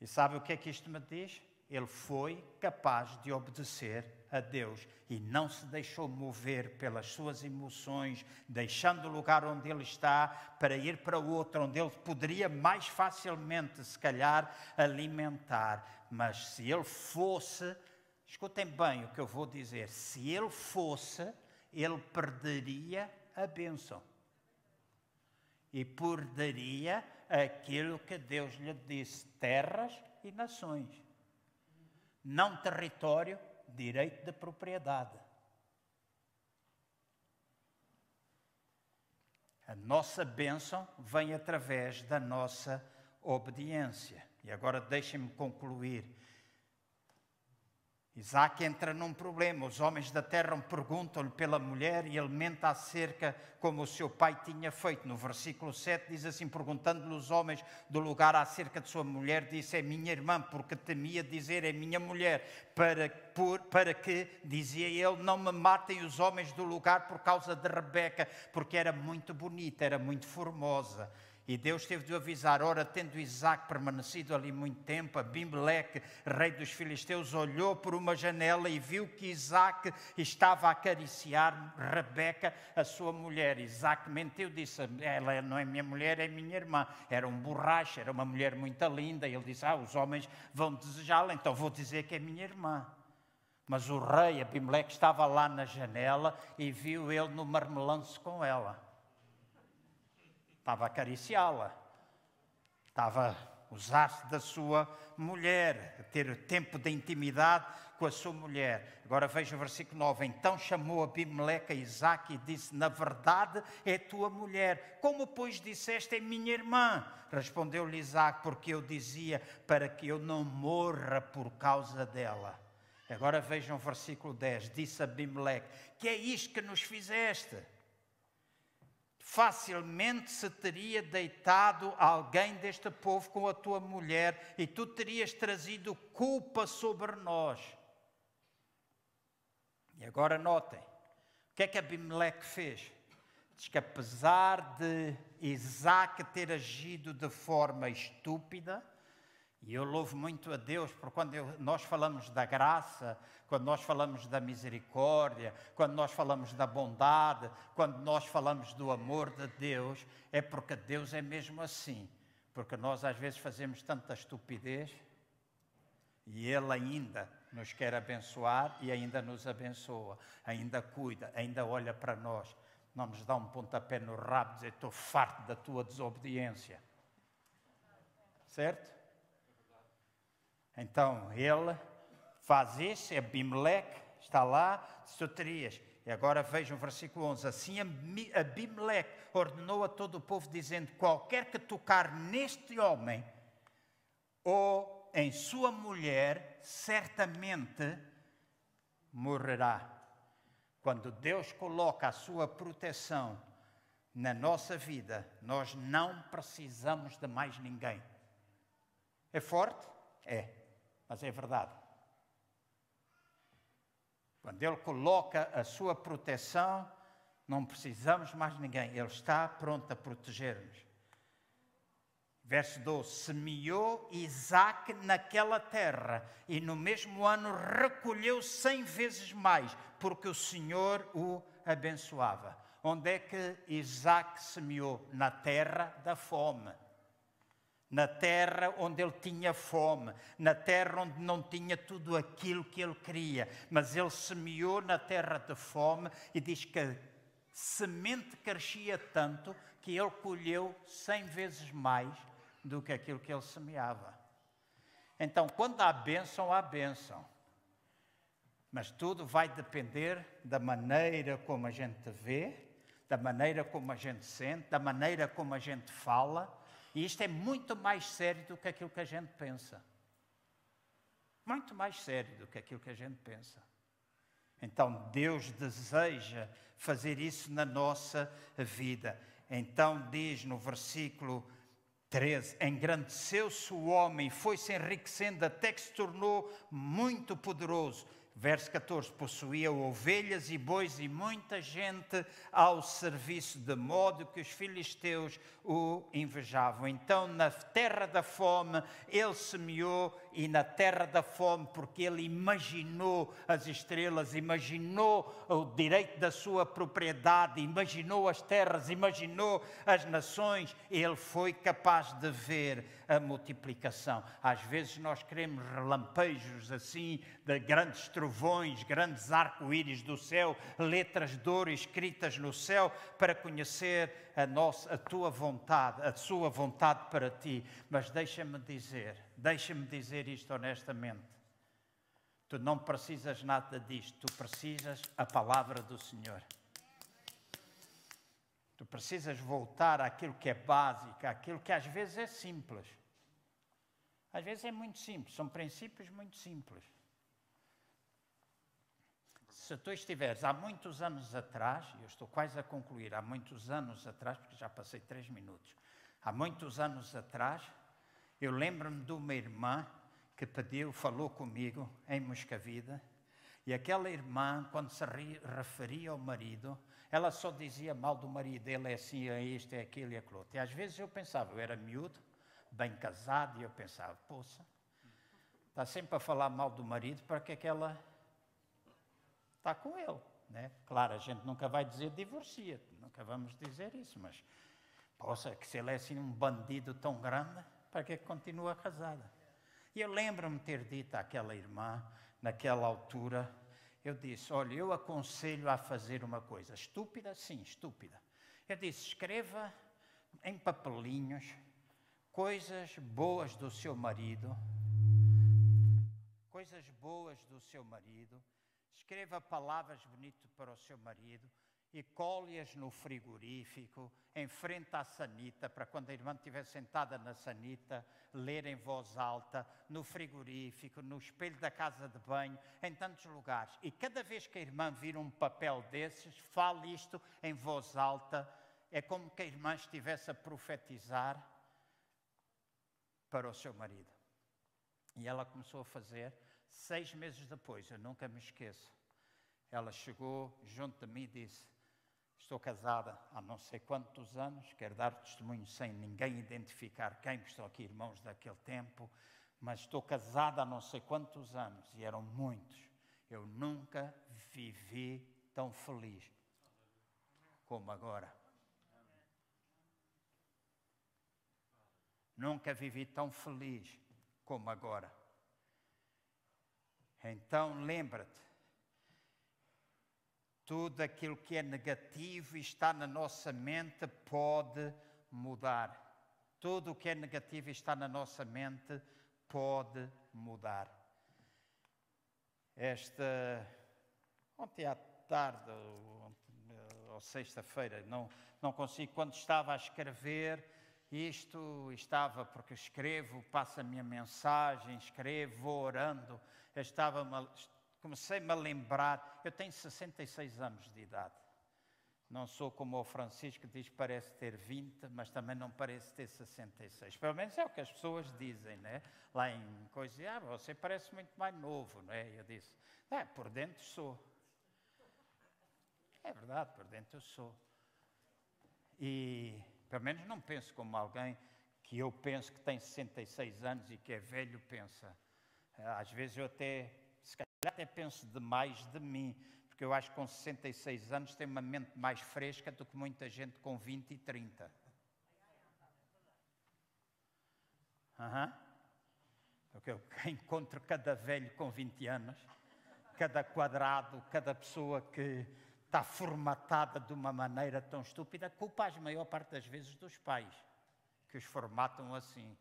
E sabe o que é que isto me diz? Ele foi capaz de obedecer a Deus e não se deixou mover pelas suas emoções, deixando o lugar onde ele está para ir para outro, onde ele poderia mais facilmente, se calhar, alimentar mas se ele fosse, escutem bem o que eu vou dizer, se ele fosse, ele perderia a bênção. E perderia aquilo que Deus lhe disse: terras e nações. Não território, direito de propriedade. A nossa bênção vem através da nossa obediência. E agora deixem-me concluir. Isaac entra num problema. Os homens da terra perguntam-lhe pela mulher e ele mente acerca como o seu pai tinha feito. No versículo 7 diz assim: perguntando-lhe os homens do lugar acerca de sua mulher, disse: É minha irmã, porque temia dizer: É minha mulher, para, por, para que, dizia ele, não me matem os homens do lugar por causa de Rebeca, porque era muito bonita, era muito formosa. E Deus teve de avisar, ora, tendo Isaac permanecido ali muito tempo, Abimeleque, rei dos filisteus, olhou por uma janela e viu que Isaac estava a acariciar Rebeca, a sua mulher. Isaac mentiu, disse, ela não é minha mulher, é minha irmã. Era um borracho, era uma mulher muito linda. E ele disse, ah, os homens vão desejá-la, então vou dizer que é minha irmã. Mas o rei Abimeleque estava lá na janela e viu ele no marmelanço com ela. Estava a acariciá-la. Estava a usar-se da sua mulher, a ter tempo de intimidade com a sua mulher. Agora veja o versículo 9. Então chamou Abimeleque a Isaac e disse: Na verdade é tua mulher. Como, pois, disseste é minha irmã? Respondeu-lhe Isaac: Porque eu dizia para que eu não morra por causa dela. Agora vejam o versículo 10. Disse Abimeleque: Que é isto que nos fizeste? Facilmente se teria deitado alguém deste povo com a tua mulher e tu terias trazido culpa sobre nós. E agora notem, o que é que Abimeleque fez? Diz que apesar de Isaac ter agido de forma estúpida, e eu louvo muito a Deus, porque quando eu, nós falamos da graça, quando nós falamos da misericórdia, quando nós falamos da bondade, quando nós falamos do amor de Deus, é porque Deus é mesmo assim. Porque nós às vezes fazemos tanta estupidez e Ele ainda nos quer abençoar e ainda nos abençoa, ainda cuida, ainda olha para nós. Não nos dá um pontapé no rabo e dizer: Estou farto da tua desobediência. Certo? Então ele faz isso, Abimeleque está lá, soterias. E agora vejam o versículo 11. Assim Abimeleque ordenou a todo o povo, dizendo: Qualquer que tocar neste homem ou em sua mulher, certamente morrerá. Quando Deus coloca a sua proteção na nossa vida, nós não precisamos de mais ninguém. É forte? É mas é verdade. Quando Ele coloca a sua proteção, não precisamos mais ninguém, Ele está pronto a proteger-nos. Verso 12: Semeou Isaac naquela terra e no mesmo ano recolheu cem vezes mais, porque o Senhor o abençoava. Onde é que Isaac semeou? Na terra da fome. Na terra onde ele tinha fome, na terra onde não tinha tudo aquilo que ele queria, mas ele semeou na terra de fome e diz que a semente crescia tanto que ele colheu cem vezes mais do que aquilo que ele semeava. Então, quando há bênção, há bênção. Mas tudo vai depender da maneira como a gente vê, da maneira como a gente sente, da maneira como a gente fala. E isto é muito mais sério do que aquilo que a gente pensa. Muito mais sério do que aquilo que a gente pensa. Então Deus deseja fazer isso na nossa vida. Então diz no versículo 13: Engrandeceu-se o homem, foi-se enriquecendo até que se tornou muito poderoso. Verso 14: Possuía ovelhas e bois e muita gente ao serviço, de modo que os filisteus o invejavam. Então, na terra da fome, ele semeou e na terra da fome, porque ele imaginou as estrelas, imaginou o direito da sua propriedade, imaginou as terras, imaginou as nações, ele foi capaz de ver a multiplicação. Às vezes nós queremos relampejos assim, de grandes trovões, grandes arco-íris do céu, letras de ouro escritas no céu, para conhecer a, nossa, a tua vontade, a sua vontade para ti. Mas deixa-me dizer, deixa-me dizer isto honestamente. Tu não precisas nada disto, tu precisas a palavra do Senhor. Tu precisas voltar àquilo que é básico, àquilo que às vezes é simples. Às vezes é muito simples, são princípios muito simples. Se tu estiveres há muitos anos atrás, e eu estou quase a concluir, há muitos anos atrás, porque já passei três minutos, há muitos anos atrás, eu lembro-me de uma irmã que pediu, falou comigo em Moscavida, e aquela irmã, quando se referia ao marido, ela só dizia mal do marido, ele é assim, é isto, é aquilo e aquilo outro. E às vezes eu pensava, eu era miúdo, bem casado, e eu pensava, poça, está sempre a falar mal do marido, para que é que ela está com ele. Né? Claro, a gente nunca vai dizer divorcia-te, nunca vamos dizer isso, mas poxa, que se ele é assim um bandido tão grande, para que continua casada? E eu lembro-me ter dito àquela irmã, naquela altura, eu disse: Olha, eu aconselho a fazer uma coisa estúpida, sim, estúpida. Eu disse: escreva em papelinhos coisas boas do seu marido, coisas boas do seu marido, Escreva palavras bonitas para o seu marido e colhe-as no frigorífico, em frente à sanita, para quando a irmã estiver sentada na sanita, ler em voz alta, no frigorífico, no espelho da casa de banho, em tantos lugares. E cada vez que a irmã vir um papel desses, fale isto em voz alta, é como que a irmã estivesse a profetizar para o seu marido. E ela começou a fazer Seis meses depois, eu nunca me esqueço, ela chegou junto de mim e disse: Estou casada há não sei quantos anos, quero dar testemunho sem ninguém identificar quem, estou aqui irmãos daquele tempo, mas estou casada há não sei quantos anos, e eram muitos. Eu nunca vivi tão feliz como agora. Nunca vivi tão feliz como agora. Então lembra-te, tudo aquilo que é negativo e está na nossa mente pode mudar. Tudo o que é negativo e está na nossa mente pode mudar. Esta, ontem à tarde, ou, sexta-feira, não, não consigo, quando estava a escrever, isto estava porque escrevo, passa a minha mensagem, escrevo, vou orando estava comecei-me a lembrar, eu tenho 66 anos de idade. Não sou como o Francisco diz parece ter 20, mas também não parece ter 66. Pelo menos é o que as pessoas dizem, né? Lá em coisa, ah, você parece muito mais novo, não é? Eu disse, é, por dentro sou. É verdade, por dentro eu sou. E pelo menos não penso como alguém que eu penso que tem 66 anos e que é velho pensa. Às vezes eu até, até penso demais de mim, porque eu acho que com 66 anos tenho uma mente mais fresca do que muita gente com 20 e 30. Uhum. Porque eu encontro cada velho com 20 anos, cada quadrado, cada pessoa que está formatada de uma maneira tão estúpida, culpa a maior parte das vezes dos pais, que os formatam assim.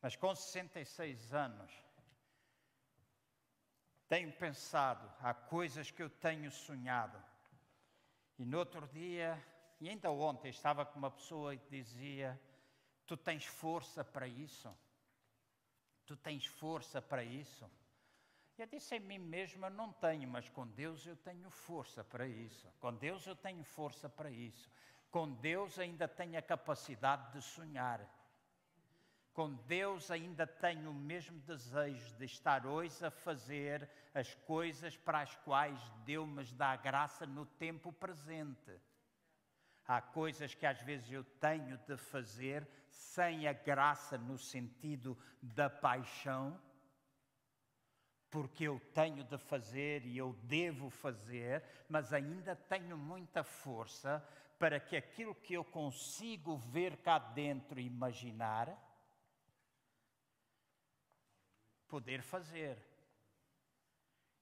Mas com 66 anos, tenho pensado, há coisas que eu tenho sonhado. E no outro dia, e ainda ontem, estava com uma pessoa e dizia: Tu tens força para isso? Tu tens força para isso? Eu disse em mim mesmo, eu não tenho, mas com Deus eu tenho força para isso. Com Deus eu tenho força para isso. Com Deus ainda tenho a capacidade de sonhar. Com Deus ainda tenho o mesmo desejo de estar hoje a fazer as coisas para as quais Deus me dá graça no tempo presente. Há coisas que às vezes eu tenho de fazer sem a graça no sentido da paixão porque eu tenho de fazer e eu devo fazer, mas ainda tenho muita força para que aquilo que eu consigo ver cá dentro e imaginar, poder fazer.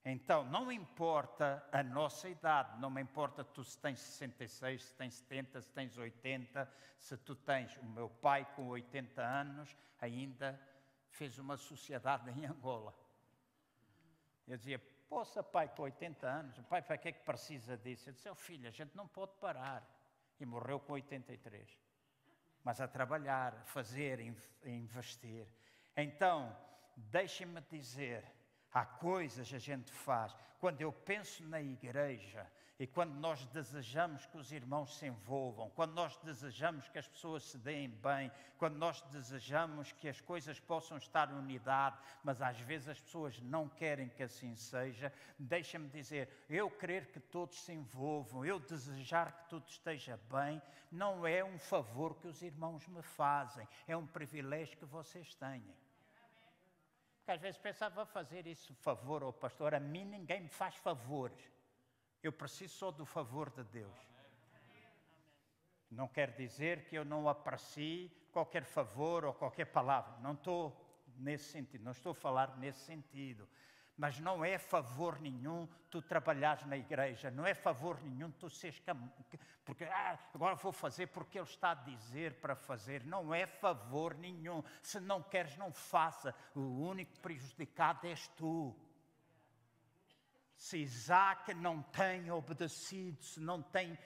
Então, não importa a nossa idade, não me importa tu se tens 66, se tens 70, se tens 80, se tu tens. O meu pai, com 80 anos, ainda fez uma sociedade em Angola. Eu dizia, poça pai com 80 anos, pai para que é que precisa disso? Eu disse, oh, filho, a gente não pode parar. E morreu com 83. Mas a trabalhar, a fazer, a investir. Então, deixem-me dizer, há coisas a gente faz. Quando eu penso na igreja, e quando nós desejamos que os irmãos se envolvam, quando nós desejamos que as pessoas se deem bem, quando nós desejamos que as coisas possam estar unidade, mas às vezes as pessoas não querem que assim seja, deixa-me dizer, eu querer que todos se envolvam, eu desejar que tudo esteja bem, não é um favor que os irmãos me fazem, é um privilégio que vocês têm. Porque às vezes pensava fazer isso favor ao pastor, a mim ninguém me faz favores. Eu preciso só do favor de Deus. Não quer dizer que eu não aprecie qualquer favor ou qualquer palavra. Não estou nesse sentido, não estou a falar nesse sentido. Mas não é favor nenhum tu trabalhares na igreja, não é favor nenhum tu seres porque ah, agora vou fazer porque ele está a dizer para fazer. Não é favor nenhum. Se não queres, não faça. O único prejudicado és tu se Isaac não tem obedecido, se, não tem,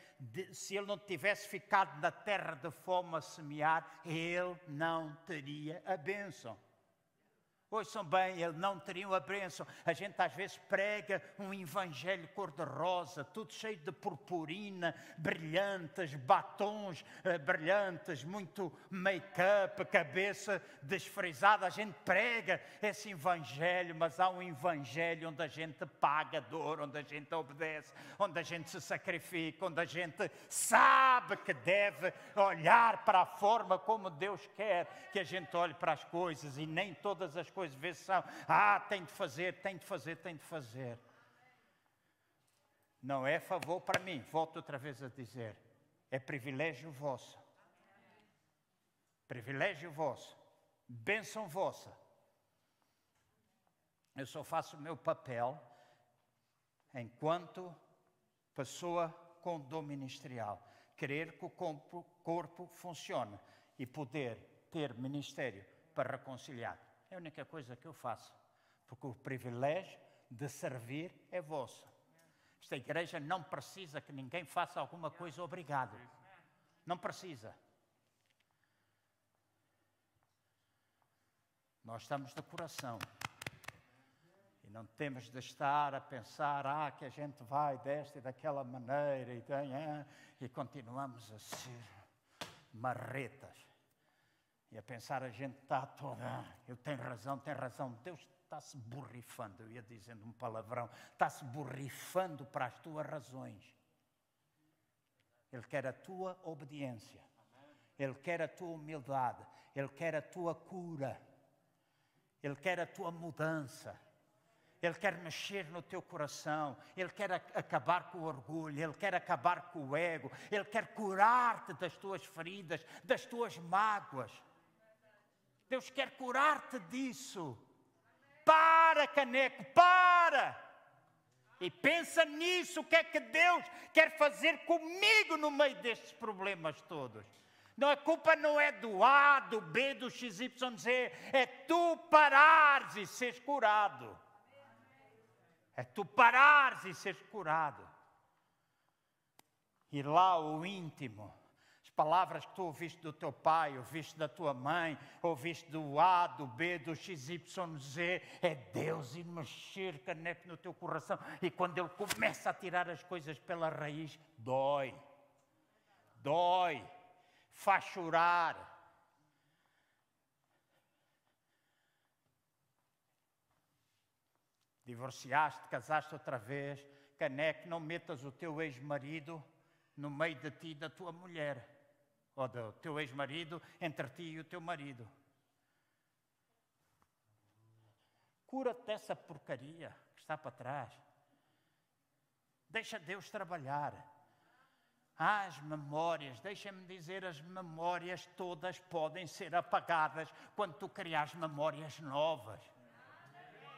se ele não tivesse ficado na terra de fome a semear, ele não teria a bênção. Ouçam bem, ele não teria a bênção. A gente às vezes prega um evangelho cor-de-rosa, tudo cheio de purpurina, brilhantes, batons uh, brilhantes, muito make-up, cabeça desfrisada. A gente prega esse evangelho, mas há um evangelho onde a gente paga dor, onde a gente obedece, onde a gente se sacrifica, onde a gente sabe que deve olhar para a forma como Deus quer que a gente olhe para as coisas e nem todas as coisas coisas, vê se são, ah, tem de fazer, tem de fazer, tem de fazer. Não é favor para mim, volto outra vez a dizer, é privilégio vosso. Privilégio vosso, bênção vossa. Eu só faço o meu papel enquanto pessoa com dom ministerial. Querer que o corpo, corpo funcione e poder ter ministério para reconciliar. É a única coisa que eu faço. Porque o privilégio de servir é vosso. Esta igreja não precisa que ninguém faça alguma coisa obrigado. Não precisa. Nós estamos de coração. E não temos de estar a pensar, ah, que a gente vai desta e daquela maneira e, e continuamos a ser marretas. E a pensar, a gente está toda, ah, eu tenho razão, tenho razão. Deus está-se borrifando, eu ia dizendo um palavrão, está-se borrifando para as tuas razões. Ele quer a tua obediência. Ele quer a tua humildade. Ele quer a tua cura. Ele quer a tua mudança. Ele quer mexer no teu coração, Ele quer acabar com o orgulho, Ele quer acabar com o ego, Ele quer curar-te das tuas feridas, das tuas mágoas. Deus quer curar-te disso. Para, caneco, para! E pensa nisso, o que é que Deus quer fazer comigo no meio destes problemas todos. Não, a culpa não é do A, do B, do XYZ, é tu parares e seres curado. É tu parares e seres curado. Ir lá ao íntimo. As palavras que tu ouviste do teu pai, ouviste da tua mãe, ouviste do A, do B, do XYZ, é Deus ir mexer caneco no teu coração. E quando Ele começa a tirar as coisas pela raiz, dói. Dói. Faz chorar divorciaste, casaste outra vez, caneque, não metas o teu ex-marido no meio de ti e da tua mulher, ou do teu ex-marido entre ti e o teu marido. Cura-te dessa porcaria que está para trás. Deixa Deus trabalhar. As memórias, deixa-me dizer, as memórias todas podem ser apagadas quando tu criares memórias novas.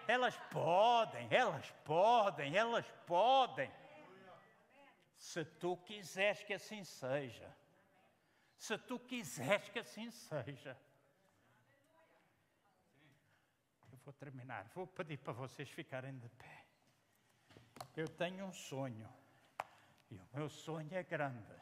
Elas podem, elas podem, elas podem. Se tu quiseres que assim seja. Se tu quiseres que assim seja. Eu vou terminar. Vou pedir para vocês ficarem de pé. Eu tenho um sonho. E o meu sonho é grande.